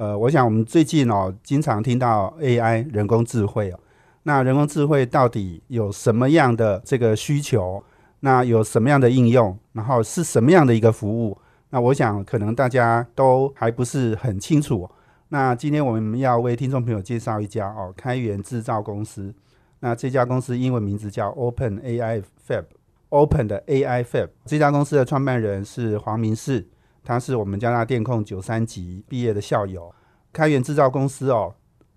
呃，我想我们最近哦，经常听到 AI 人工智慧哦，那人工智慧到底有什么样的这个需求？那有什么样的应用？然后是什么样的一个服务？那我想可能大家都还不是很清楚。那今天我们要为听众朋友介绍一家哦，开源制造公司。那这家公司英文名字叫 Open AI Fab，Open 的 AI Fab。这家公司的创办人是黄明世，他是我们加拿大电控九三级毕业的校友。开源制造公司哦，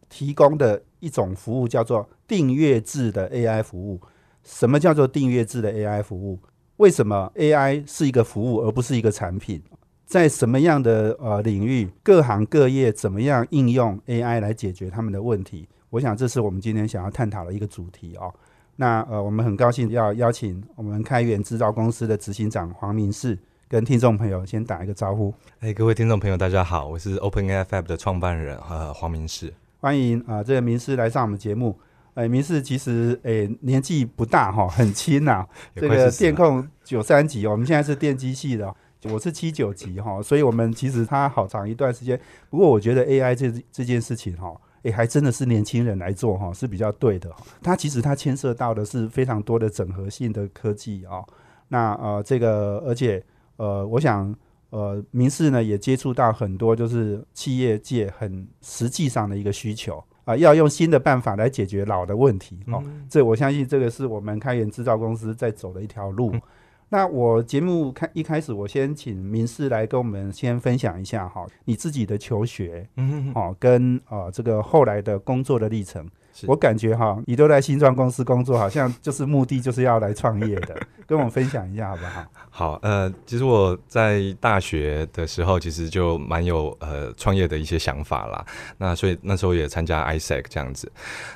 提供的一种服务叫做订阅制的 AI 服务。什么叫做订阅制的 AI 服务？为什么 AI 是一个服务而不是一个产品？在什么样的呃领域，各行各业怎么样应用 AI 来解决他们的问题？我想这是我们今天想要探讨的一个主题哦。那呃，我们很高兴要邀请我们开源制造公司的执行长黄明世跟听众朋友先打一个招呼。哎，各位听众朋友，大家好，我是 OpenAI Fab 的创办人呃黄明世，欢迎啊这个明世来上我们节目。哎，明世其实哎年纪不大哈，很轻呐。这个电控九三级，我们现在是电机系的，我是七九级哈，所以我们其实他好长一段时间。不过我觉得 AI 这这件事情哈，哎还真的是年轻人来做哈是比较对的。它其实它牵涉到的是非常多的整合性的科技啊。那呃这个而且呃我想呃民事呢也接触到很多就是企业界很实际上的一个需求。啊，要用新的办法来解决老的问题哦。这我相信这个是我们开源制造公司在走的一条路。那我节目开一开始，我先请明世来跟我们先分享一下哈，你自己的求学，嗯，哦，跟呃这个后来的工作的历程。我感觉哈，你都在新创公司工作，好像就是目的就是要来创业的，跟我们分享一下好不好？好，呃，其实我在大学的时候，其实就蛮有呃创业的一些想法啦。那所以那时候也参加 ISEC 这样子。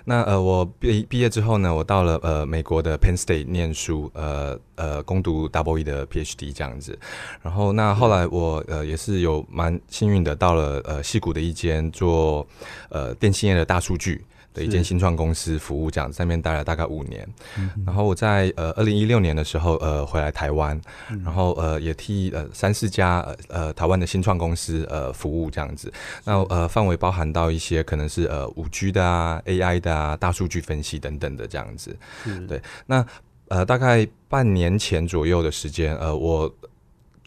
那呃，我毕毕业之后呢，我到了呃美国的 Penn State 念书，呃呃攻读 Double E 的 PhD 这样子。然后那后来我呃也是有蛮幸运的，到了呃西谷的一间做呃电信业的大数据。的一间新创公司服务，这样在那边待了大概五年，然后我在呃二零一六年的时候呃回来台湾，然后呃也替呃三四家呃台湾的新创公司呃服务这样子，那呃范围包含到一些可能是呃五 G 的啊 AI 的啊大数据分析等等的这样子，对，那呃大概半年前左右的时间呃我。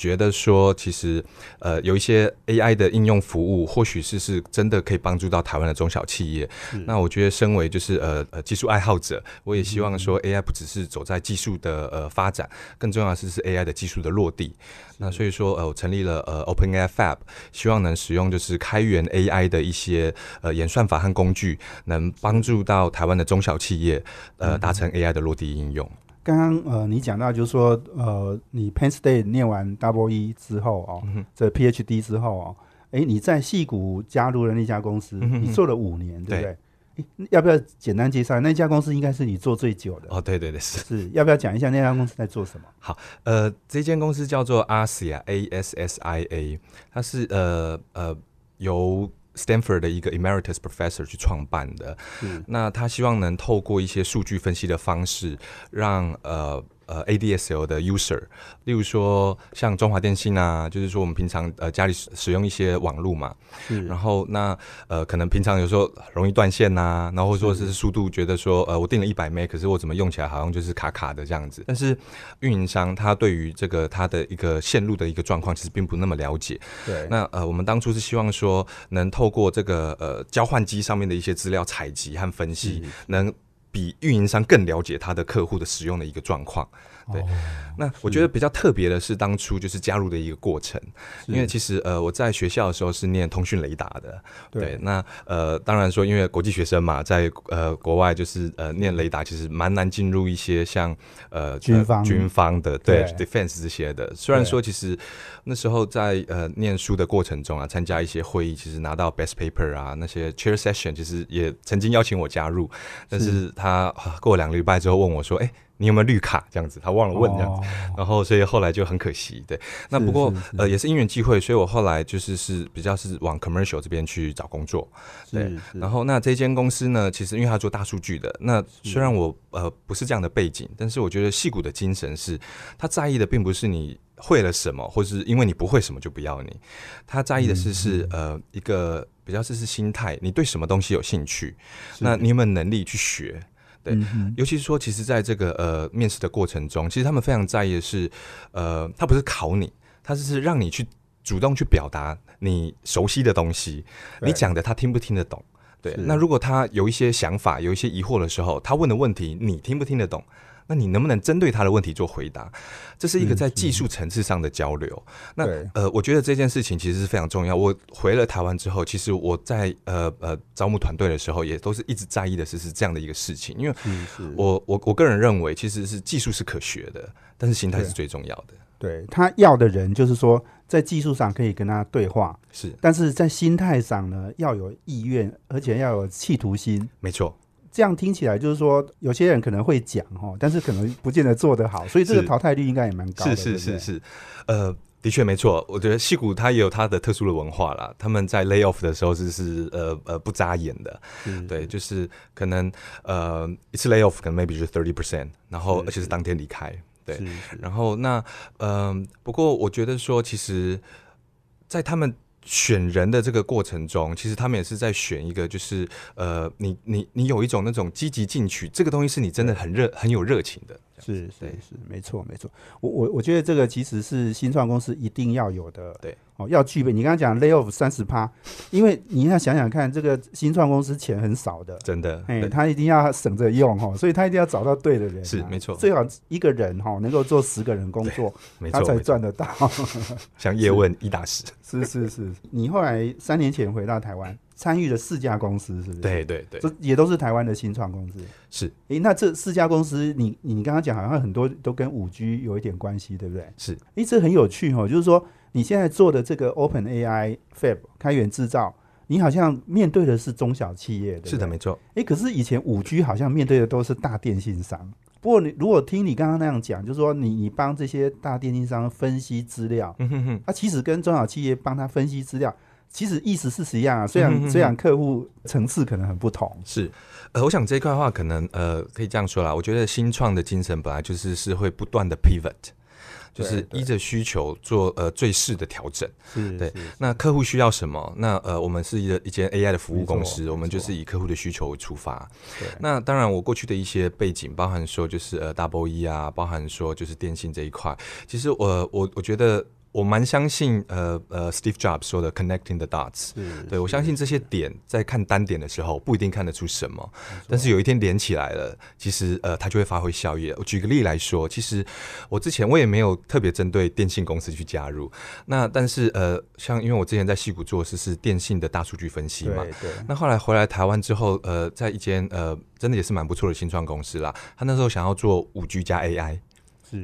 觉得说，其实，呃，有一些 AI 的应用服务，或许是是真的可以帮助到台湾的中小企业。那我觉得，身为就是呃呃技术爱好者，我也希望说，AI 不只是走在技术的呃发展，更重要的是是 AI 的技术的落地。那所以说，呃，我成立了呃 OpenAI Fab，希望能使用就是开源 AI 的一些呃演算法和工具，能帮助到台湾的中小企业呃达成 AI 的落地应用。刚刚呃，你讲到就是说，呃，你 Penn State 念完 Double E 之后哦，这 PhD 之后哦，哎，你在戏谷加入了那家公司，你做了五年，对不对？要不要简单介绍那家公司？应该是你做最久的哦。对对对，是是。要不要讲一下那家公司在做什么？好，呃，这间公司叫做 ASSIA，A S S I A，它是呃呃由。Stanford 的一个 Emeritus Professor 去创办的，那他希望能透过一些数据分析的方式，让呃。呃，ADSL 的 user，例如说像中华电信啊，就是说我们平常呃家里使用一些网络嘛，然后那呃可能平常有时候容易断线呐，然后说是速度觉得说呃我定了一百 m 可是我怎么用起来好像就是卡卡的这样子。但是运营商他对于这个他的一个线路的一个状况其实并不那么了解。对。那呃我们当初是希望说能透过这个呃交换机上面的一些资料采集和分析，能。比运营商更了解他的客户的使用的一个状况，对，那我觉得比较特别的是当初就是加入的一个过程，因为其实呃我在学校的时候是念通讯雷达的，对，那呃当然说因为国际学生嘛，在呃国外就是呃念雷达其实蛮难进入一些像呃军方。军方的对 defense 这些的，虽然说其实那时候在呃念书的过程中啊，参加一些会议，其实拿到 best paper 啊那些 chair session，其实也曾经邀请我加入，但是他过两个礼拜之后问我说，哎。你有没有绿卡？这样子，他忘了问这样子，然后所以后来就很可惜。对，那不过呃也是因缘际会，所以我后来就是是比较是往 commercial 这边去找工作。对，然后那这间公司呢，其实因为他做大数据的，那虽然我呃不是这样的背景，但是我觉得戏骨的精神是，他在意的并不是你会了什么，或是因为你不会什么就不要你，他在意的是是呃一个比较是是心态，你对什么东西有兴趣，那你有没有能力去学？对，尤其是说，其实在这个呃面试的过程中，其实他们非常在意的是，呃，他不是考你，他是让你去主动去表达你熟悉的东西，你讲的他听不听得懂？对，那如果他有一些想法、有一些疑惑的时候，他问的问题你听不听得懂？那你能不能针对他的问题做回答？这是一个在技术层次上的交流。那呃，我觉得这件事情其实是非常重要。我回了台湾之后，其实我在呃呃招募团队的时候，也都是一直在意的是是这样的一个事情。因为我我我个人认为，其实是技术是可学的，但是心态是最重要的。对他要的人，就是说在技术上可以跟他对话，是，但是在心态上呢，要有意愿，而且要有企图心。没错。这样听起来就是说，有些人可能会讲哈，但是可能不见得做得好，所以这个淘汰率应该也蛮高的。是是是是，呃，的确没错。我觉得戏骨它也有它的特殊的文化啦。他们在 lay off 的时候是是呃呃不眨眼的，对，就是可能呃一次 lay off 可能 maybe 是 thirty percent，然后而且是当天离开，对。然后那嗯，不过我觉得说，其实，在他们。选人的这个过程中，其实他们也是在选一个，就是呃，你你你有一种那种积极进取，这个东西是你真的很热很有热情的。是是是，没错没错。我我我觉得这个其实是新创公司一定要有的，对哦，要具备。你刚刚讲 lay off 三十趴，因为你要想想看，这个新创公司钱很少的，真的，哎，他一定要省着用哈，所以他一定要找到对的人，是没错。最好一个人哈能够做十个人工作，他才赚得到。像叶问一打十，是是是。你后来三年前回到台湾。参与了四家公司，是不是？对对对，这也都是台湾的新创公司。是，诶，那这四家公司，你你刚刚讲好像很多都跟五 G 有一点关系，对不对？是，诶，这很有趣哦，就是说你现在做的这个 Open AI Fab 开源制造，你好像面对的是中小企业，是的，没错。诶，可是以前五 G 好像面对的都是大电信商。不过你如果听你刚刚那样讲，就是说你你帮这些大电信商分析资料，嗯哼哼，啊，其实跟中小企业帮他分析资料。其实意思是实一样啊，虽然虽然客户层次可能很不同，是，呃，我想这一块的话可能呃可以这样说啦，我觉得新创的精神本来就是是会不断的 pivot，就是依着需求做呃最适的调整，对，那客户需要什么？那呃我们是一个一间 AI 的服务公司，我们就是以客户的需求为出发。那当然我过去的一些背景，包含说就是呃 Double E 啊，包含说就是电信这一块，其实我我我觉得。我蛮相信，呃呃，Steve Jobs 说的 “connecting the dots”。对我相信这些点在看单点的时候不一定看得出什么，但是有一天连起来了，其实呃它就会发挥效益。我举个例来说，其实我之前我也没有特别针对电信公司去加入，那但是呃像因为我之前在戏谷做的是是电信的大数据分析嘛，对。那后来回来台湾之后，呃，在一间呃真的也是蛮不错的新创公司啦，他那时候想要做五 G 加 AI。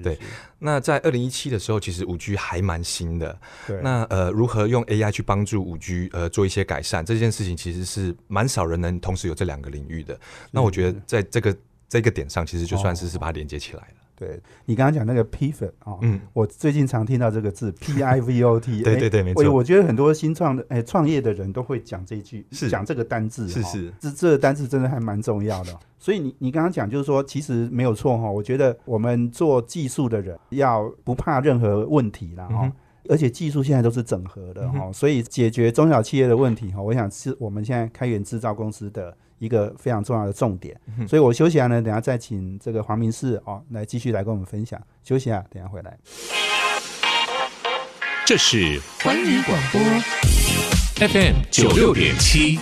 对，那在二零一七的时候，其实五 G 还蛮新的。对，那呃，如何用 AI 去帮助五 G 呃做一些改善，这件事情其实是蛮少人能同时有这两个领域的。那我觉得在这个这个点上，其实就算是是把它连接起来了。对你刚刚讲那个 pivot 啊，嗯，我最近常听到这个字 P I V O T，对对对，没错。我觉得很多新创的哎创业的人都会讲这句，是讲这个单字，是是，这这个单字真的还蛮重要的。所以你你刚刚讲就是说，其实没有错哈。我觉得我们做技术的人要不怕任何问题啦哈，而且技术现在都是整合的哈，所以解决中小企业的问题哈，我想是我们现在开源制造公司的。一个非常重要的重点，所以我休息下呢，等下再请这个黄明士哦来继续来跟我们分享。休息啊，等下回来。这是环宇广播 FM 九六点七，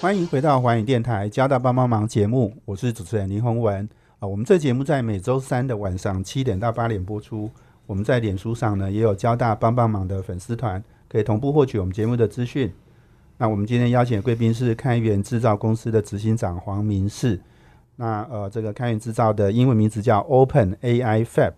欢迎回到环宇电台交大帮帮忙节目，我是主持人林宏文。啊，我们这节目在每周三的晚上七点到八点播出。我们在脸书上呢也有交大帮帮忙的粉丝团，可以同步获取我们节目的资讯。那我们今天邀请的贵宾是开源制造公司的执行长黄明世。那呃，这个开源制造的英文名字叫 Open AI Fab。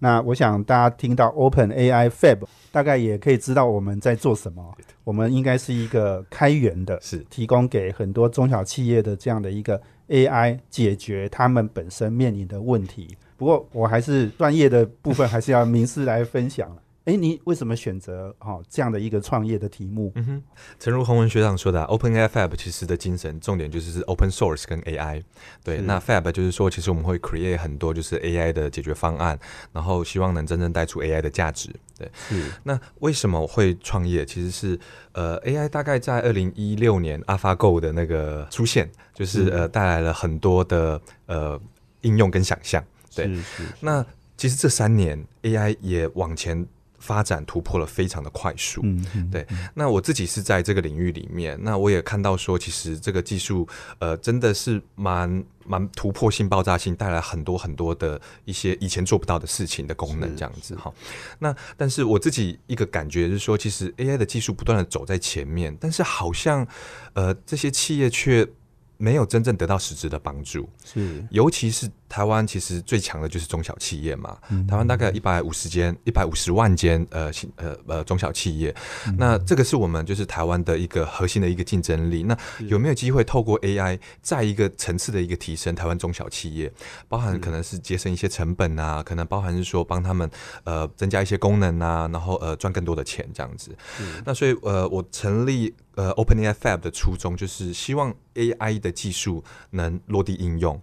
那我想大家听到 Open AI Fab，大概也可以知道我们在做什么。我们应该是一个开源的，是提供给很多中小企业的这样的一个 AI，解决他们本身面临的问题。不过我还是专业的部分，还是要明师来分享了。哎，你为什么选择哈这样的一个创业的题目？嗯哼，诚如洪文学长说的，Open AI Fab 其实的精神重点就是是 Open Source 跟 AI。对，那 Fab 就是说，其实我们会 create 很多就是 AI 的解决方案，然后希望能真正带出 AI 的价值。对，是。那为什么会创业？其实是呃，AI 大概在二零一六年 AlphaGo 的那个出现，就是呃带来了很多的呃应用跟想象。对，是那其实这三年 AI 也往前。发展突破了非常的快速，嗯，对。那我自己是在这个领域里面，那我也看到说，其实这个技术，呃，真的是蛮蛮突破性、爆炸性，带来很多很多的一些以前做不到的事情的功能，这样子哈。那但是我自己一个感觉是说，其实 AI 的技术不断的走在前面，但是好像呃这些企业却。没有真正得到实质的帮助，是，尤其是台湾，其实最强的就是中小企业嘛。台湾大概一百五十间、一百五十万间，呃，呃呃中小企业，那这个是我们就是台湾的一个核心的一个竞争力。那有没有机会透过 AI 在一个层次的一个提升台湾中小企业，包含可能是节省一些成本啊，可能包含是说帮他们呃增加一些功能啊，然后呃赚更多的钱这样子。那所以呃我成立。呃，OpenAI Fab 的初衷就是希望 AI 的技术能落地应用，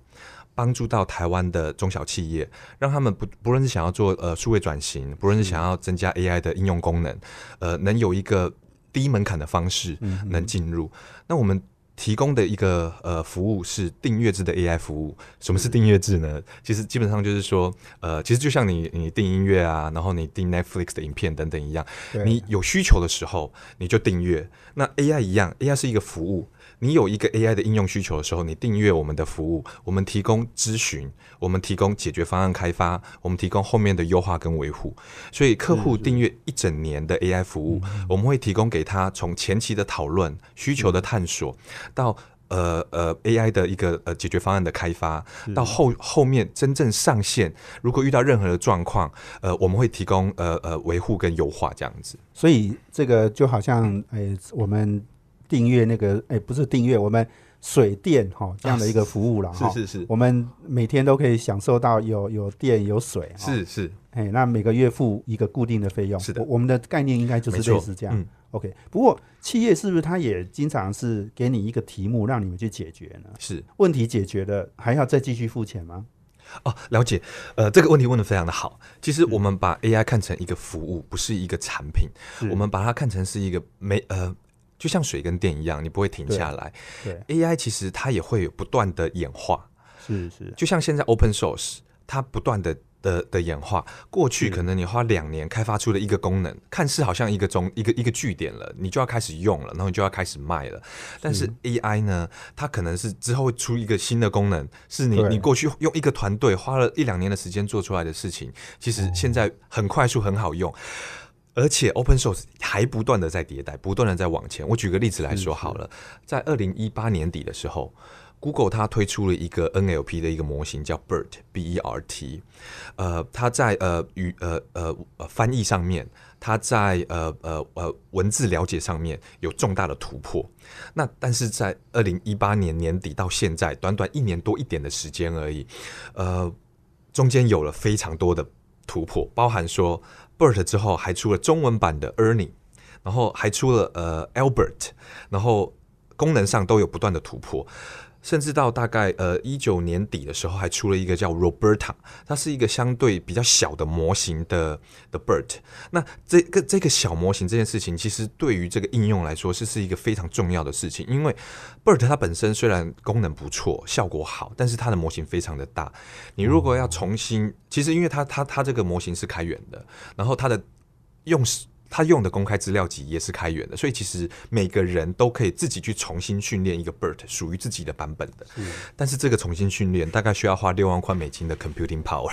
帮助到台湾的中小企业，让他们不不论是想要做呃数位转型，不论是想要增加 AI 的应用功能，呃，能有一个低门槛的方式能进入。那我们。提供的一个呃服务是订阅制的 AI 服务。什么是订阅制呢？其实基本上就是说，呃，其实就像你你订音乐啊，然后你订 Netflix 的影片等等一样，你有需求的时候你就订阅。那 AI 一样，AI 是一个服务。你有一个 AI 的应用需求的时候，你订阅我们的服务，我们提供咨询，我们提供解决方案开发，我们提供后面的优化跟维护。所以客户订阅一整年的 AI 服务，我们会提供给他从前期的讨论、需求的探索，到呃呃 AI 的一个呃解决方案的开发，到后后面真正上线，如果遇到任何的状况，呃，我们会提供呃呃维护跟优化这样子。所以这个就好像诶，我们。订阅那个哎，不是订阅我们水电哈这样的一个服务了哈，是是是，我们每天都可以享受到有有电有水，是是，哎，那每个月付一个固定的费用，是的，我们的概念应该就是类似这样，OK。不过企业是不是它也经常是给你一个题目让你们去解决呢？是，问题解决了还要再继续付钱吗？哦，了解，呃，这个问题问的非常的好。其实我们把 AI 看成一个服务，不是一个产品，我们把它看成是一个没呃。就像水跟电一样，你不会停下来。对，AI 其实它也会有不断的演化。是是，就像现在 Open Source，它不断的的的演化。过去可能你花两年开发出了一个功能，看似好像一个中一个一个据点了，你就要开始用了，然后你就要开始卖了。但是 AI 呢，它可能是之后会出一个新的功能，是你你过去用一个团队花了一两年的时间做出来的事情，其实现在很快速很好用。而且，Open Source 还不断的在迭代，不断的在往前。我举个例子来说好了，在二零一八年底的时候，Google 它推出了一个 NLP 的一个模型，叫 BERT，B E R T。呃，它在呃语呃呃翻译上面，它在呃呃呃文字了解上面有重大的突破。那但是在二零一八年年底到现在，短短一年多一点的时间而已，呃，中间有了非常多的突破，包含说。BERT 之后还出了中文版的 Ernie，然后还出了呃 Albert，然后功能上都有不断的突破，甚至到大概呃一九年底的时候还出了一个叫 Roberta，它是一个相对比较小的模型的的 BERT。那这个这个小模型这件事情，其实对于这个应用来说是是一个非常重要的事情，因为 BERT 它本身虽然功能不错，效果好，但是它的模型非常的大，你如果要重新其实，因为它它它这个模型是开源的，然后它的用他用的公开资料集也是开源的，所以其实每个人都可以自己去重新训练一个 BERT 属于自己的版本的。但是这个重新训练大概需要花六万块美金的 computing power。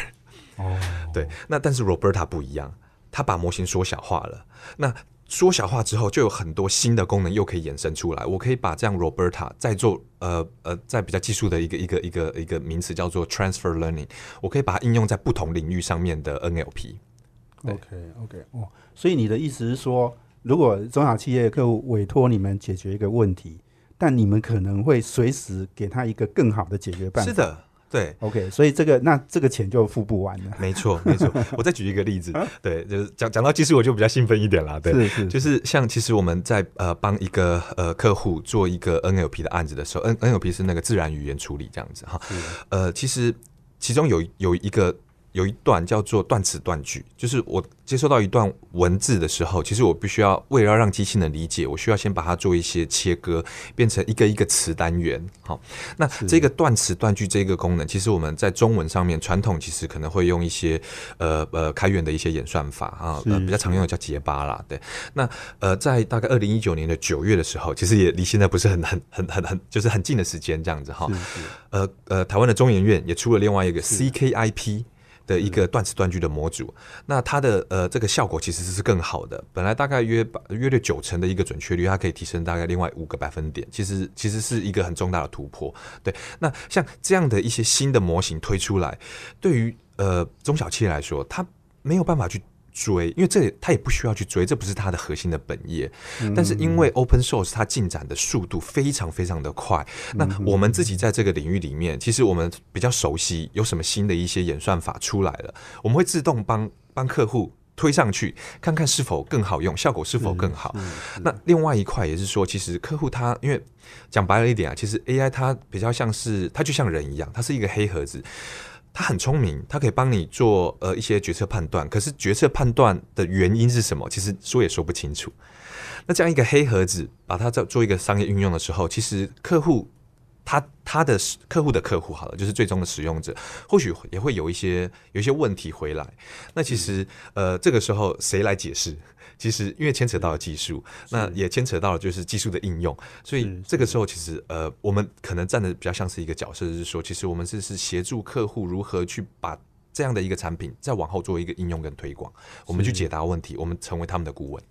哦，对，那但是 Roberta 不一样，它把模型缩小化了。那缩小化之后，就有很多新的功能又可以衍生出来。我可以把这样 Roberta 再做呃呃，在比较技术的一个一个一个一个名词叫做 transfer learning，我可以把它应用在不同领域上面的 NLP。对 OK OK 哦，所以你的意思是说，如果中小企业客户委托你们解决一个问题，但你们可能会随时给他一个更好的解决办法。是的，对。OK，所以这个那这个钱就付不完了。没错，没错。我再举一个例子，对，就是讲讲到技术，我就比较兴奋一点啦。对，是是，就是像其实我们在呃帮一个呃客户做一个 NLP 的案子的时候，N NLP 是那个自然语言处理这样子哈。呃，其实其中有有一个有一段叫做断词断句，就是我接收到一段文字的时候，其实我必须要为了要让机器能理解，我需要先把它做一些切割，变成一个一个词单元。好，那这个断词断句这个功能，其实我们在中文上面传统其实可能会用一些呃呃开源的一些演算法啊，呃比较常用的叫结巴啦，对。那呃，在大概二零一九年的九月的时候，其实也离现在不是很很很很很就是很近的时间这样子哈。呃呃，台湾的中研院也出了另外一个 CKIP 的一个断词断句的模组，那它的呃这个效果其实是更好的，本来大概约百约略九成的一个准确率，它可以提升大概另外五个百分点，其实其实是一个很重大的突破。对，那像这样的一些新的模型推出来，对于呃中小企业来说，它没有办法去。追，因为这他也不需要去追，这不是他的核心的本业。但是因为 open source 它进展的速度非常非常的快，那我们自己在这个领域里面，其实我们比较熟悉有什么新的一些演算法出来了，我们会自动帮帮客户推上去，看看是否更好用，效果是否更好。那另外一块也是说，其实客户他因为讲白了一点啊，其实 AI 它比较像是它就像人一样，它是一个黑盒子。他很聪明，他可以帮你做呃一些决策判断，可是决策判断的原因是什么？其实说也说不清楚。那这样一个黑盒子，把它做做一个商业运用的时候，其实客户他他的客户的客户好了，就是最终的使用者，或许也会有一些有一些问题回来。那其实呃这个时候谁来解释？其实因为牵扯到了技术，那也牵扯到了就是技术的应用，所以这个时候其实呃我们可能站的比较像是一个角色，就是说其实我们是是协助客户如何去把。这样的一个产品，再往后做一个应用跟推广，我们去解答问题，我们成为他们的顾问。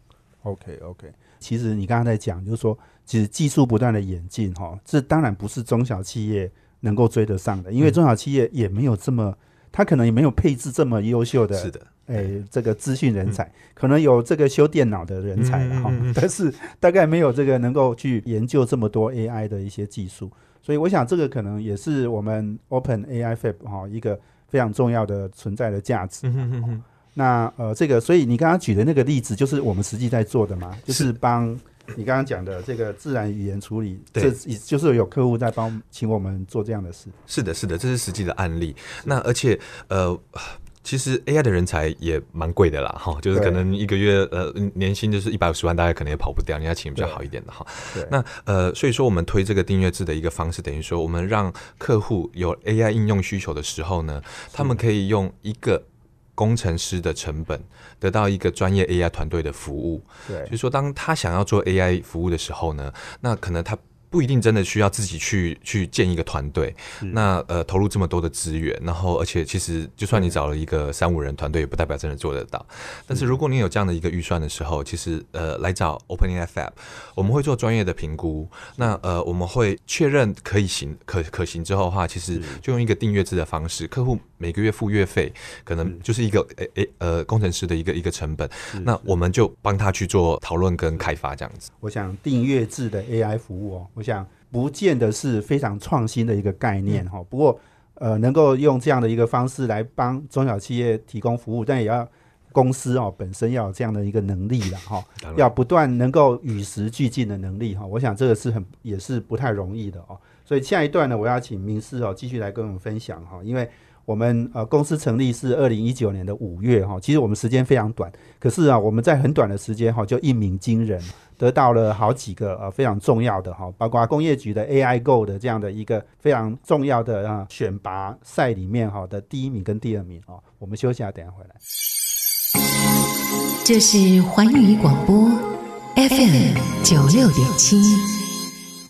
OK OK，其实你刚刚在讲，就是说，其实技术不断的演进，哈，这当然不是中小企业能够追得上的，因为嗯中小企业也没有这么，它可能也没有配置这么优秀的，是的，诶、这个资讯人才，可能有这个修电脑的人才了哈，但是大概没有这个能够去研究这么多 AI 的一些技术，所以我想这个可能也是我们 Open AI Fab 哈一个非常重要的存在的价值。嗯那呃，这个，所以你刚刚举的那个例子，就是我们实际在做的嘛，就是。帮你刚刚讲的这个自然语言处理，对这也就是有客户在帮请我们做这样的事。是的，是的，这是实际的案例。那而且呃。其实 AI 的人才也蛮贵的啦，哈，就是可能一个月呃年薪就是一百五十万，大概可能也跑不掉，你要请比较好一点的哈。对，那呃，所以说我们推这个订阅制的一个方式，等于说我们让客户有 AI 应用需求的时候呢，他们可以用一个工程师的成本得到一个专业 AI 团队的服务。对就是说，当他想要做 AI 服务的时候呢，那可能他不一定真的需要自己去去建一个团队，那呃投入这么多的资源，然后而且其实就算你找了一个三五人团队，也不代表真的做得到。但是如果你有这样的一个预算的时候，其实呃来找 OpenAI Fab，我们会做专业的评估，那呃我们会确认可以行可可行之后的话，其实就用一个订阅制的方式，客户每个月付月费，可能就是一个诶诶呃工程师的一个一个成本，那我们就帮他去做讨论跟开发这样子。我想订阅制的 AI 服务哦，我想不见得是非常创新的一个概念嗯。哈、不过呃，能够用这样的一个方式来帮中小企业提供服务，但也要公司哦本身要有这样的一个能力了哈、要不断能够与时俱进的能力哈、我想这个是很也是不太容易的哦。所以下一段呢，我要请明师哦继续来跟我们分享哈、因为我们呃公司成立是二零一九年的五月哈、其实我们时间非常短，可是啊我们在很短的时间哈、就一鸣惊人，得到了好几个呃非常重要的哈、包括工业局的 AI Go 的这样的一个非常重要的啊、选拔赛里面哈、的第一名跟第二名哦。我们休息一下，等下回来。这是环宇广播 FM 九六点七。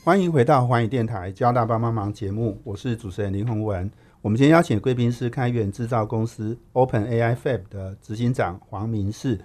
欢迎回到环宇电台交大帮帮忙节目，我是主持人林宏文。我们今天邀请贵宾是开源制造公司 Open AI Fab 的执行长黄明世。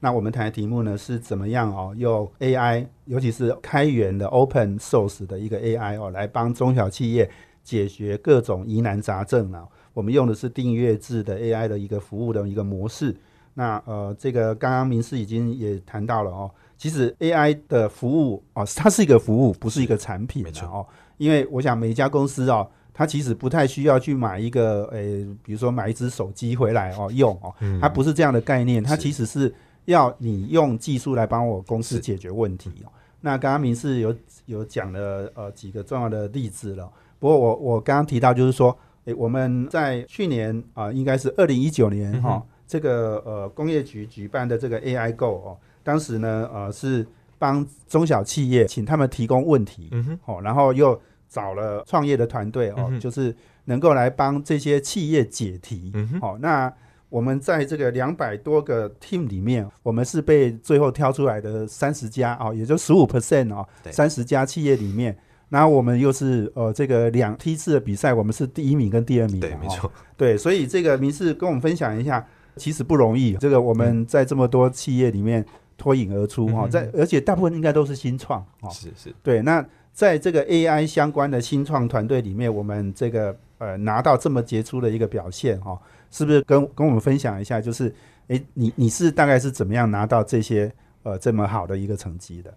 那我们谈的题目呢是怎么样哦，用 AI，尤其是开源的 Open Source 的一个 AI 哦，来帮中小企业解决各种疑难杂症啊。我们用的是订阅制的 AI 的一个服务的一个模式。那呃，这个刚刚明师已经也谈到了哦，其实 AI 的服务哦，它是一个服务，不是一个产品，没错哦。因为我想每一家公司哦，它其实不太需要去买一个诶，比如说买一只手机回来哦用哦，它不是这样的概念，它其实是要你用技术来帮我公司解决问题哦。那刚刚明是有有讲了呃几个重要的例子了，不过我我刚刚提到就是说，诶，我们在去年啊、应该是二零一九年哈、这个呃工业局举办的这个 AI Go 哦，当时呢呃是帮中小企业请他们提供问题，嗯哼，哦，然后又找了创业的团队哦，嗯就是能够来帮这些企业解题。嗯哼，哦，那我们在这个两百多个 team 里面，我们是被最后挑出来的三十家哦，也就十五 percent 哦，对三十家企业里面，然后我们又是呃这个两梯次的比赛，我们是第一名跟第二名嘛，对，没哦错，对，所以这个明世跟我们分享一下，其实不容易。这个我们在这么多企业里面脱颖而出哈、嗯在而且大部分应该都是新创哦。是是。对，那在这个 AI 相关的新创团队里面，我们这个呃拿到这么杰出的一个表现哈、是不是跟跟我们分享一下？就是诶，你你是大概是怎么样拿到这些呃这么好的一个成绩的？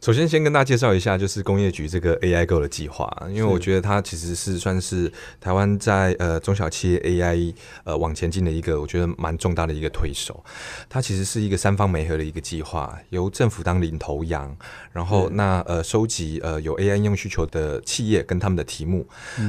首先，先跟大家介绍一下，就是工业局这个 AI Go 的计划，因为我觉得它其实是算是台湾在呃中小企业 AI 呃往前进的一个，我觉得蛮重大的一个推手。它其实是一个三方媒合的一个计划，由政府当领头羊，然后那呃收集呃有 AI 应用需求的企业跟他们的题目，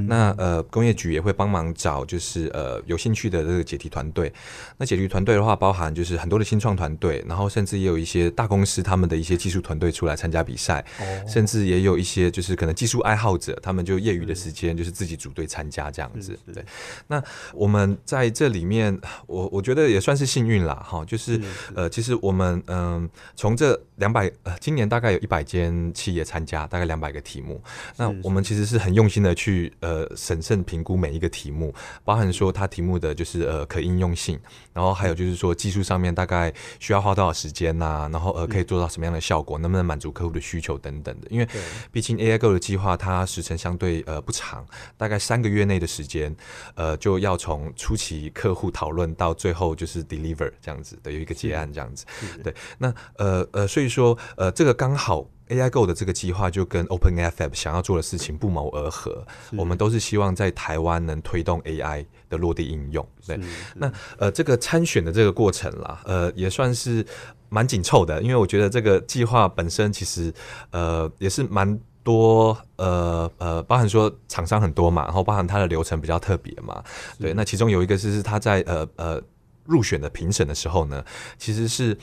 那呃工业局也会帮忙找就是呃有兴趣的这个解题团队。那解题团队的话，包含就是很多的新创团队，然后甚至也有一些大公司他们的一些技术团队出来参加比赛，甚至也有一些就是可能技术爱好者，他们就业余的时间就是自己组队参加这样子。对，那我们在这里面，我我觉得也算是幸运啦，哈，就是呃，其实我们嗯、从这两百呃，今年大概有一百间企业参加，大概两百个题目。那我们其实是很用心的去呃审慎评估每一个题目，包含说它题目的就是呃可应用性，然后还有就是说技术上面大概需要花多少时间呐、然后呃可以做到什么样的效果，能不能满足客户的需求等等的。因为毕竟 AI Go 的计划它时程相对呃不长，大概三个月内的时间，呃就要从初期客户讨论到最后就是 deliver 这样子的有一个结案这样子。对，那呃呃，所以说呃，这个刚好 AI Go 的这个计划就跟 OpenAI 想要做的事情不谋而合。我们都是希望在台湾能推动 AI 的落地应用。对，那呃，这个参选的这个过程啦，呃，也算是蛮紧凑的，因为我觉得这个计划本身其实呃也是蛮。多呃呃，包含说厂商很多嘛，然后包含它的流程比较特别嘛，对，那其中有一个就是他在呃呃入选的评审的时候呢，其实是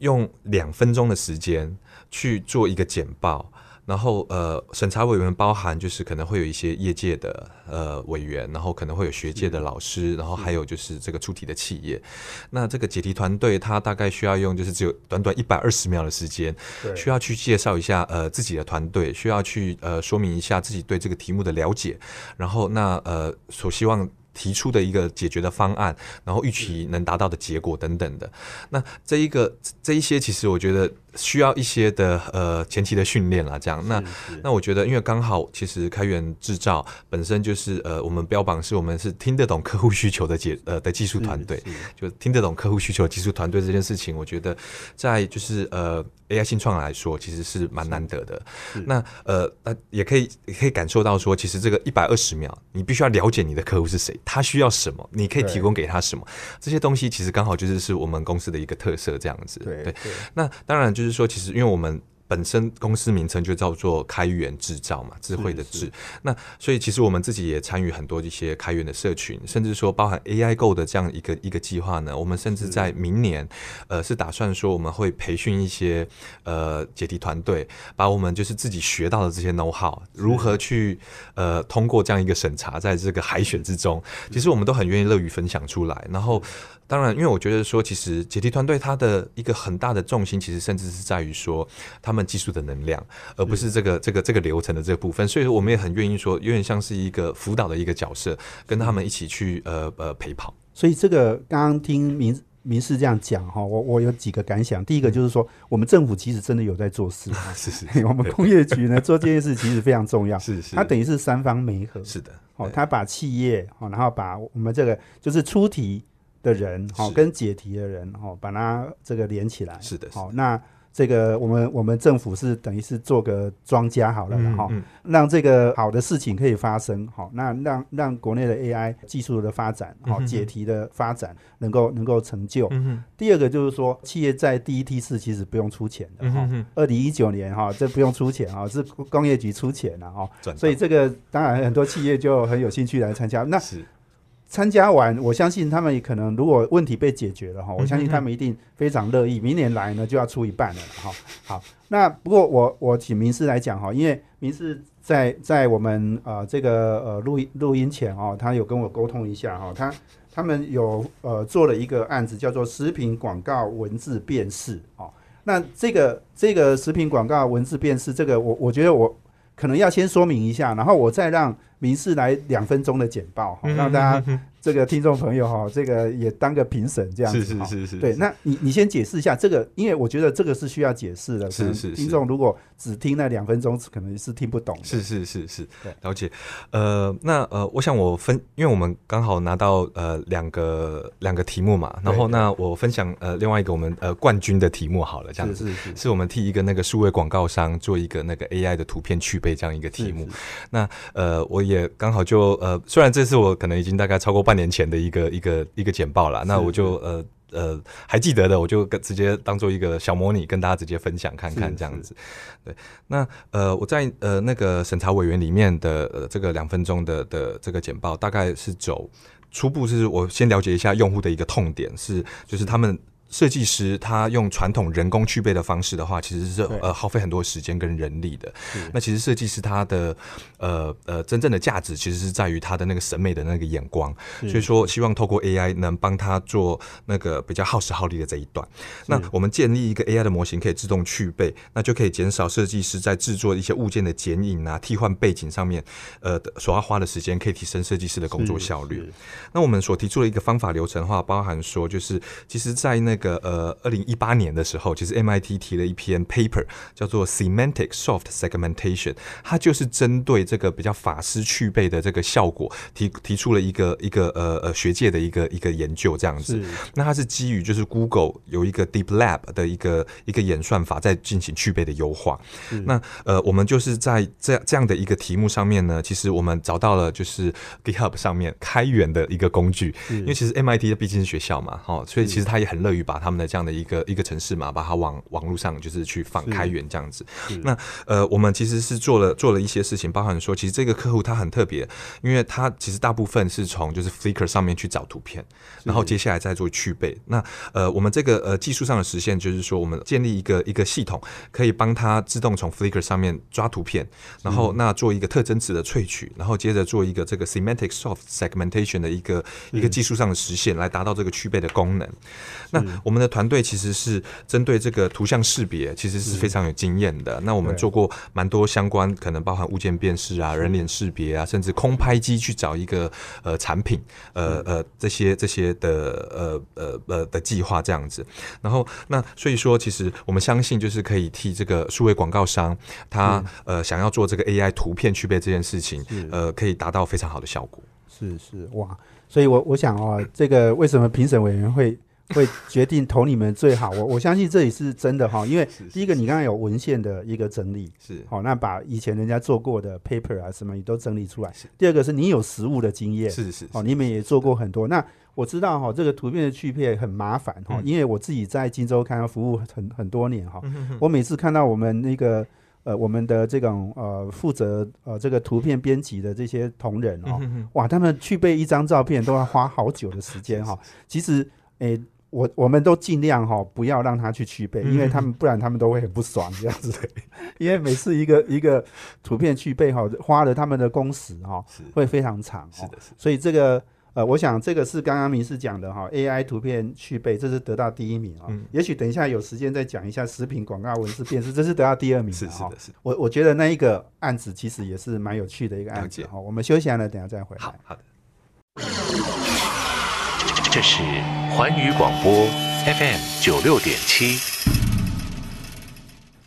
用两分钟的时间去做一个简报。然后呃，审查委员包含就是可能会有一些业界的呃委员，然后可能会有学界的老师，然后还有就是这个出题的企业。那这个解题团队他大概需要用就是只有短短一百二十秒的时间，需要去介绍一下呃自己的团队，需要去呃说明一下自己对这个题目的了解，然后那呃所希望。提出的一个解决的方案，然后预期能达到的结果等等的。那这一个这一些，其实我觉得需要一些的呃前期的训练啦。这样，那那我觉得，因为刚好其实开源制造本身就是呃我们标榜是我们是听得懂客户需求的解呃的技术团队，就听得懂客户需求的技术团队这件事情，我觉得在就是呃 AI 新创来说，其实是蛮难得的。那呃，那也可以也可以感受到说，其实这个一百二十秒，你必须要了解你的客户是谁，他需要什么，你可以提供给他什么，这些东西其实刚好就是是我们公司的一个特色，这样子。对对那当然就是就是说，其实因为我们本身公司名称就叫做开源制造嘛，智慧的是。智。那所以其实我们自己也参与很多一些开源的社群，甚至说包含 AI Go 的这样一个一个计划呢，我们甚至在明年，呃，是打算说我们会培训一些呃解题团队，把我们就是自己学到的这些 know how 如何去呃通过这样一个审查，在这个海选之中，其实我们都很愿意乐于分享出来，然后。当然，因为我觉得说，其实解题团队它的一个很大的重心，其实甚至是在于说他们技术的能量，而不是这个这个这个流程的这个部分。所以说，我们也很愿意说，有点像是一个辅导的一个角色，跟他们一起去呃呃陪跑。所以这个刚刚听民民事这样讲哈，我我有几个感想。第一个就是说，我们政府其实真的有在做事，是是，我们工业局呢做这件事其实非常重要，是是，它等于是三方媒合，是的，哦，他把企业哦，然后把我们这个就是出题。的人，好跟解题的人，好把它这个连起来，是的，好那这个我们我们政府是等于是做个庄家好了，哈，让这个好的事情可以发生，好那让让国内的 AI 技术的发展，好解题的发展能够能够成就。第二个就是说，企业在第一梯次其实不用出钱的，哈，二零一九年哈这不用出钱哈，是工业局出钱了哈，所以这个当然很多企业就很有兴趣来参加。那是。参加完，我相信他们可能如果问题被解决了哈，我相信他们一定非常乐意。明年来呢就要出一半了哈。好，那不过我我请明师来讲哈，因为明师在在我们呃这个呃录音录音前哦，他有跟我沟通一下哈，他他们有呃做了一个案子叫做食品广告文字辨识哦。那这个这个食品广告文字辨识，这个我我觉得我可能要先说明一下，然后我再让。民事来两分钟的简报，让大家这个听众朋友哈，这个也当个评审这样子。是是是是。对，那你你先解释一下这个，因为我觉得这个是需要解释的。是是。听众如果只听那两分钟，可能是听不懂。是是是是。了解。呃，那呃，我想我分，因为我们刚好拿到呃两个两个题目嘛，然后那我分享呃另外一个我们呃冠军的题目好了，这样子是是是我们替一个那个数位广告商做一个那个 AI 的图片去背这样一个题目。那呃我。也刚好就呃，虽然这次我可能已经大概超过半年前的一个一个一个简报了，那我就呃呃还记得的，我就跟直接当做一个小模拟跟大家直接分享看看这样子。对，那呃我在呃那个审查委员里面的呃这个两分钟的的这个简报，大概是走初步是我先了解一下用户的一个痛点是，就是他们。设计师他用传统人工去背的方式的话，其实是呃耗费很多时间跟人力的。那其实设计师他的呃呃真正的价值，其实是在于他的那个审美的那个眼光。所以说，希望透过 AI 能帮他做那个比较耗时耗力的这一段。那我们建立一个 AI 的模型，可以自动去背，那就可以减少设计师在制作一些物件的剪影啊、替换背景上面呃所要花的时间，可以提升设计师的工作效率。那我们所提出的一个方法流程的话，包含说就是其实，在那个呃，二零一八年的时候，其实 MIT 提了一篇 paper，叫做 Semantic Soft Segmentation，它就是针对这个比较法师去背的这个效果，提提出了一个一个呃呃学界的一个一个研究这样子。那它是基于就是 Google 有一个 Deep Lab 的一个一个演算法在进行去背的优化。那呃，我们就是在这这样的一个题目上面呢，其实我们找到了就是 GitHub 上面开源的一个工具，因为其实 MIT 毕竟是学校嘛，哈，所以其实他也很乐于。把他们的这样的一个一个城市嘛，把它往网络上就是去放开源这样子。那呃，我们其实是做了做了一些事情，包含说，其实这个客户他很特别，因为他其实大部分是从就是 Flickr 上面去找图片，然后接下来再做去背。那呃，我们这个呃技术上的实现就是说，我们建立一个一个系统，可以帮他自动从 Flickr 上面抓图片，然后那做一个特征值的萃取，然后接着做一个这个 Semantic Soft Segmentation 的一个一个技术上的实现，来达到这个去背的功能。那我们的团队其实是针对这个图像识别，其实是非常有经验的。那我们做过蛮多相关，可能包含物件辨识啊、人脸识别啊，甚至空拍机去找一个呃产品，呃呃这些这些的呃呃呃的计划这样子。然后那所以说，其实我们相信，就是可以替这个数位广告商，他呃想要做这个 AI 图片区别这件事情，呃可以达到非常好的效果。是是哇，所以我我想哦，这个为什么评审委员会？会决定投你们最好。我我相信这也是真的哈，因为第一个你刚刚有文献的一个整理，是好，那把以前人家做过的 paper 啊什么你都整理出来。第二个是你有实物的经验，是是哦，你们也做过很多。那我知道哈，这个图片的去配很麻烦哈，嗯因为我自己在金周刊服务很很多年哈，我每次看到我们那个呃我们的这种呃负责呃这个图片编辑的这些同仁哦，哇，他们去背一张照片都要花好久的时间哈。其实诶。我我们都尽量哈、不要让他去去背，因为他们不然他们都会很不爽这样子的。因为每次一个一个图片去背哈，花了他们的工时哈、是会非常长。哦是的，是的所以这个呃，我想这个是刚刚明示讲的哈，AI 图片去背，这是得到第一名啊、嗯也许等一下有时间再讲一下食品广告文字辨识，这是得到第二名是是的，。是的。我我觉得那一个案子其实也是蛮有趣的一个案了解子哈。我们休息完了，等下再回来。好好的。这是环宇广播 FM 九六点七。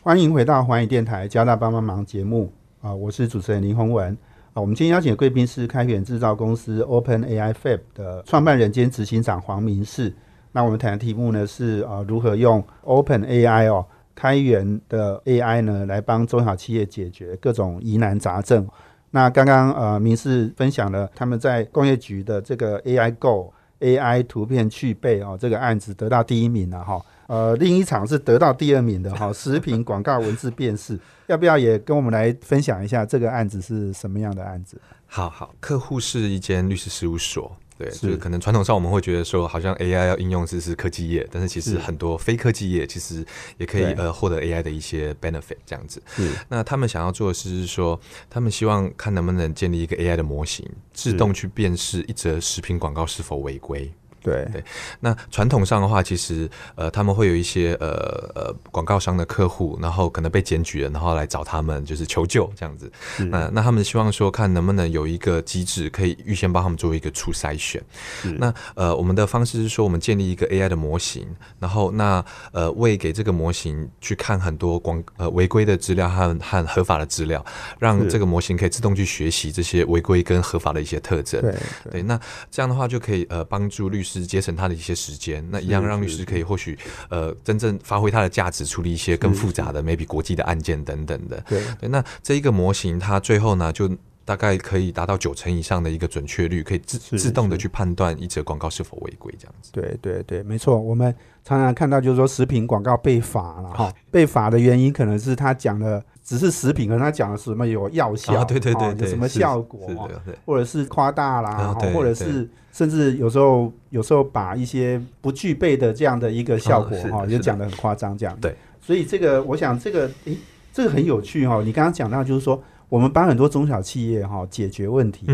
欢迎回到环宇电台交大帮帮忙节目啊、我是主持人林宏文啊、我们今天邀请的贵宾是开源制造公司 Open AI Fab 的创办人兼执行长黄明世。那我们谈的题目呢是啊、如何用 Open AI 哦开源的 AI 呢来帮中小企业解决各种疑难杂症。那刚刚呃明世分享了他们在工业局的这个 AI Go AI 图片去背哦这个案子得到第一名了哈。呃，另一场是得到第二名的哈，食品广告文字辨识，要不要也跟我们来分享一下这个案子是什么样的案子？好好，客户是一间律师事务所。对，是就是可能传统上我们会觉得说，好像 AI 要应用是是科技业，但是其实很多非科技业其实也可以呃获得 AI 的一些 benefit 这样子。是那他们想要做的是说，他们希望看能不能建立一个 AI 的模型，自动去辨识一则食品广告是否违规。对对那传统上的话，其实呃，他们会有一些呃呃广告商的客户，然后可能被检举了，然后来找他们就是求救这样子。是那那他们希望说，看能不能有一个机制，可以预先帮他们做一个初筛选。那呃，我们的方式是说，我们建立一个 AI 的模型，然后那呃，为给这个模型去看很多广呃违规的资料和和合法的资料，让这个模型可以自动去学习这些违规跟合法的一些特征。对对，那这样的话就可以呃帮助律师节省他的一些时间，那一样让律师可以或许呃真正发挥他的价值，处理一些更复杂的 maybe 国际的案件等等的。对对，那这一个模型它最后呢就。大概可以达到九成以上的一个准确率，可以自自动的去判断一则广告是否违规，这样子。对对对，没错。我们常常看到就是说食品广告被罚了哈，被罚的原因可能是他讲的只是食品，可能他讲的什么有药效，啊，对对对哦有什么效果或者是夸大啦，或者是甚至有时候有时候把一些不具备的这样的一个效果哈，就讲的很夸张这样。对，所以这个我想这个诶，这个很有趣哈。你刚刚讲到就是说。我们帮很多中小企业哈解决问题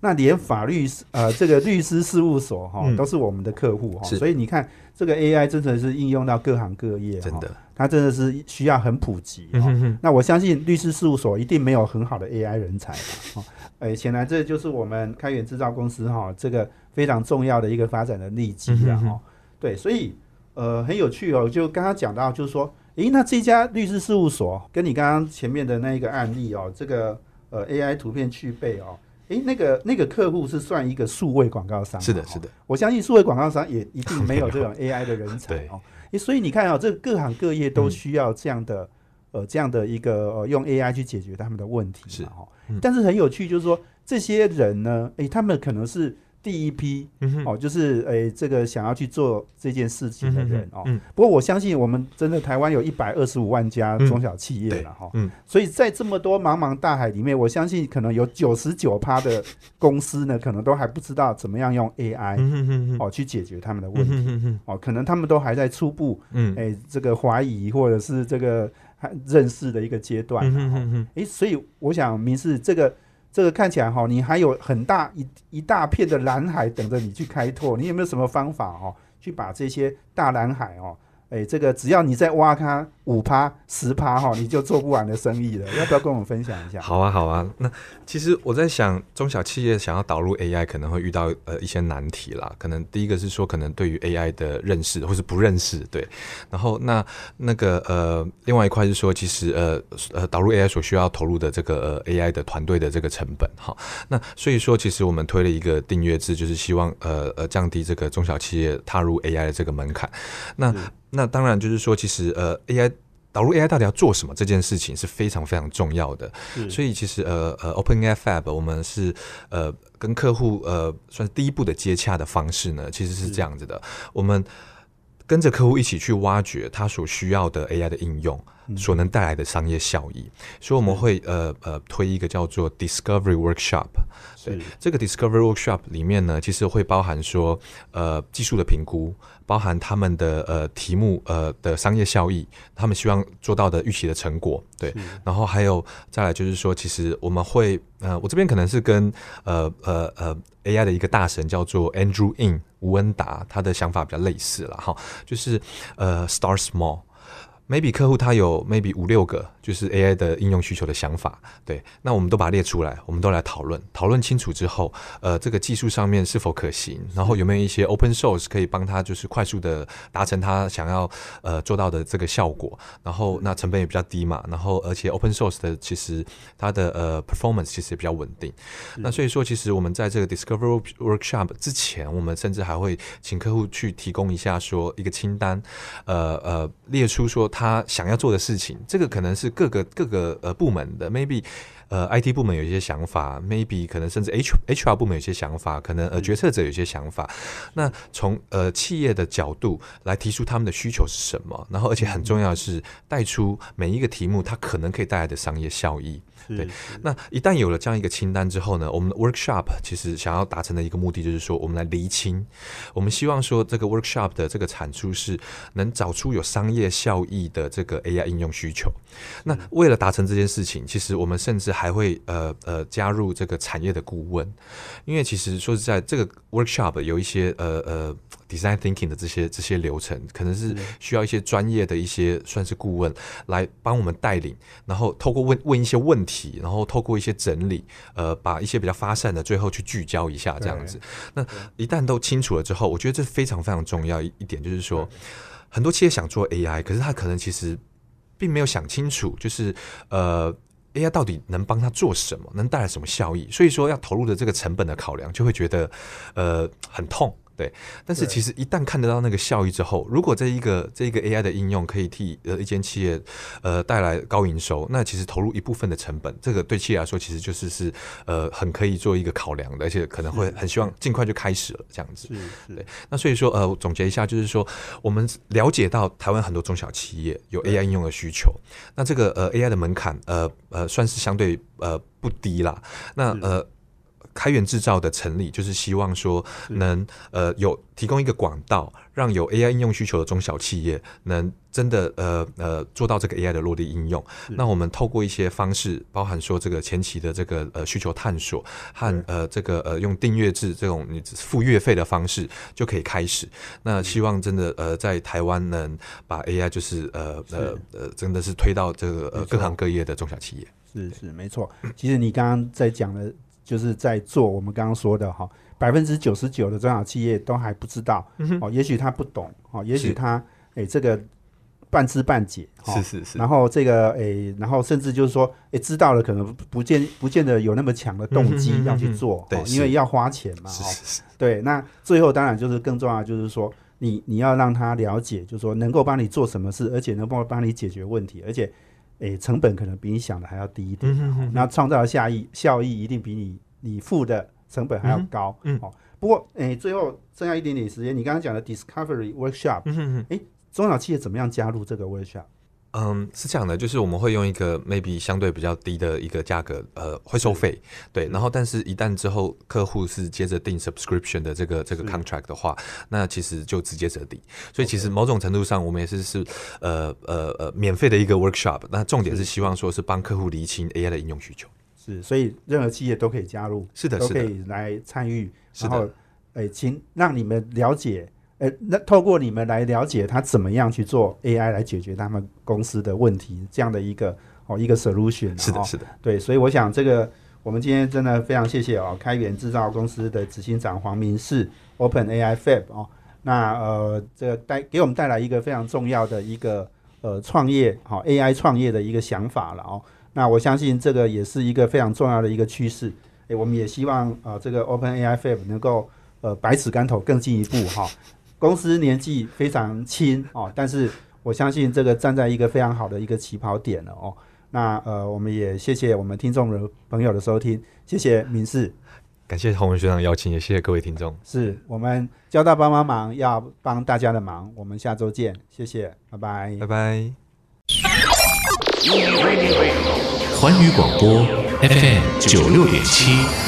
那连法律呃这个律师事务所哈嗯。都是我们的客户哈，是。所以你看这个 AI 真的是应用到各行各业，哈，真的。它真的是需要很普及那我相信律师事务所一定没有很好的 AI 人才 哎，显然这就是我们开源制造公司哈、这个非常重要的一个发展的利基啊哈、嗯哼。哼对，所以呃很有趣哦，就刚刚讲到就是说，诶，那这家律师事务所跟你刚刚前面的那一个案例哦，这个呃 AI 图片去背哦。诶，那个那个客户是算一个数位广告商嘛，是的，哦是的，我相信数位广告商也一定没有这种 AI 的人才哦。诶所以你看啊、这个各行各业都嗯需要这样的、呃这样的一个呃用 AI 去解决他们的问题是嘛哈、嗯但是很有趣，就是说这些人呢，诶，他们可能是第一批嗯哦，就是诶这个想要去做这件事情的人哦。嗯。不过我相信我们真的台湾有一百二十五万家嗯。中小企业了哈、嗯。所以在这么多茫茫大海里面，我相信可能有九十九趴的公司呢，可能都还不知道怎么样用 AI、哦去解决他们的问题。哦，可能他们都还在初步嗯。哎、这个怀疑或者是这个还认识的一个阶段、嗯啊。哼哼哼。哎、所以我想明示这个这个看起来哈、你还有很大一一大片的蓝海等着你去开拓。你有没有什么方法哦，去把这些大蓝海哦，哎，这个只要你再挖它五趴、十趴哈，你就做不完的生意了。要不要跟我们分享一下？好啊，好啊。那其实我在想，中小企业想要导入 AI，可能会遇到呃一些难题啦。可能第一个是说，可能对于 AI 的认识或是不认识，对。然后那那个呃，另外一块是说，其实呃呃导入 AI 所需要投入的这个呃 AI 的团队的这个成本哈。那所以说，其实我们推了一个订阅制，就是希望呃呃降低这个中小企业踏入 AI 的这个门槛。那那当然就是说，其实呃，AI 导入 AI 到底要做什么这件事情是非常非常重要的。所以其实呃呃，OpenAI Fab 我们是呃跟客户呃算是第一步的接洽的方式呢，其实是这样子的。我们跟着客户一起去挖掘他所需要的 AI 的应用所能带来的商业效益。所以我们会呃呃推一个叫做 Discovery Workshop。对，这个 Discovery Workshop 里面呢，其实会包含说呃技术的评估。包含他们的呃题目呃的商业效益，他们希望做到的预期的成果，对，然后还有再来就是说，其实我们会呃，我这边可能是跟呃呃呃 AI 的一个大神叫做 Andrew In 吴恩达，他的想法比较类似了哈，就是呃 Start Small，maybe 客户他有 maybe 五六个。就是 AI 的应用需求的想法，对，那我们都把它列出来，我们都来讨论，讨论清楚之后，呃，这个技术上面是否可行，然后有没有一些 open source 可以帮他就是快速的达成他想要呃做到的这个效果，然后那成本也比较低嘛，然后而且 open source 的其实它的呃 performance 其实也比较稳定，那所以说其实我们在这个 discovery workshop 之前，我们甚至还会请客户去提供一下说一个清单，呃呃列出说他想要做的事情，这个可能是。各个各个呃部门的，maybe 呃 IT 部门有一些想法，maybe 可能甚至 H HR 部门有些想法，可能呃决策者有些想法。那从呃企业的角度来提出他们的需求是什么，然后而且很重要的是带出每一个题目它可能可以带来的商业效益。对，那一旦有了这样一个清单之后呢，我们的 workshop 其实想要达成的一个目的就是说，我们来厘清，我们希望说这个 workshop 的这个产出是能找出有商业效益的这个 AI 应用需求。那为了达成这件事情，其实我们甚至还会呃呃加入这个产业的顾问，因为其实说实在，这个 workshop 有一些呃呃。design thinking 的这些这些流程，可能是需要一些专业的一些算是顾问来帮我们带领，然后透过问问一些问题，然后透过一些整理，呃，把一些比较发散的最后去聚焦一下这样子。那一旦都清楚了之后，我觉得这非常非常重要一一点，就是说很多企业想做 AI，可是他可能其实并没有想清楚，就是呃 AI 到底能帮他做什么，能带来什么效益，所以说要投入的这个成本的考量，就会觉得呃很痛。对，但是其实一旦看得到那个效益之后，如果这一个这一个 AI 的应用可以替呃一间企业呃带来高营收，那其实投入一部分的成本，这个对企业来说其实就是是呃很可以做一个考量的，而且可能会很希望尽快就开始了这样子。对，那所以说呃总结一下，就是说我们了解到台湾很多中小企业有 AI 应用的需求，那这个呃 AI 的门槛呃呃算是相对呃不低啦，那呃。开源制造的成立，就是希望说能呃有提供一个管道，让有 AI 应用需求的中小企业能真的呃呃做到这个 AI 的落地应用。那我们透过一些方式，包含说这个前期的这个呃需求探索和呃这个呃用订阅制这种你付月费的方式就可以开始。那希望真的呃在台湾能把 AI 就是呃呃呃真的是推到这个呃各行各业的中小企业。是是没错。其实你刚刚在讲的。就是在做我们刚刚说的哈，百分之九十九的中小企业都还不知道哦，也许他不懂哦，也许他诶这个半知半解哈，是是是，然后这个诶，然后甚至就是说诶知道了，可能不见不见得有那么强的动机要去做，对，因为要花钱嘛，对，那最后当然就是更重要，就是说你你要让他了解，就是说能够帮你做什么事，而且能够帮你解决问题，而且。诶，成本可能比你想的还要低一点，那创造的效益效益一定比你你付的成本还要高。哦，不过诶，最后剩下一点点时间，你刚刚讲的 Discovery Workshop，诶，中小企业怎么样加入这个 Workshop？嗯，是这样的，就是我们会用一个 maybe 相对比较低的一个价格，呃，会收费，对。然后，但是一旦之后客户是接着订 subscription 的这个这个 contract 的话，那其实就直接折抵。所以，其实某种程度上，我们也是是呃呃呃免费的一个 workshop。那重点是希望说是帮客户厘清 AI 的应用需求。是，所以任何企业都可以加入，是的，都可以来参与。然后，哎，请让你们了解。呃，那透过你们来了解他怎么样去做 AI 来解决他们公司的问题，这样的一个哦一个 solution 啊。是的，哦是的，对，所以我想这个我们今天真的非常谢谢哦，开源制造公司的执行长黄明世 Open AI Fab 哦，那呃这个带给我们带来一个非常重要的一个呃创业好、AI 创业的一个想法了哦。那我相信这个也是一个非常重要的一个趋势。诶，我们也希望呃这个 Open AI Fab 能够呃百尺竿头更进一步哈、公司年纪非常轻哦，但是我相信这个站在一个非常好的一个起跑点了哦。那呃，我们也谢谢我们听众的朋友的收听，谢谢明世，感谢洪文学长邀请，也谢谢各位听众。是我们交大帮帮忙要帮大家的忙，我们下周见，谢谢，拜拜拜拜。环宇广播 FM 九六点七。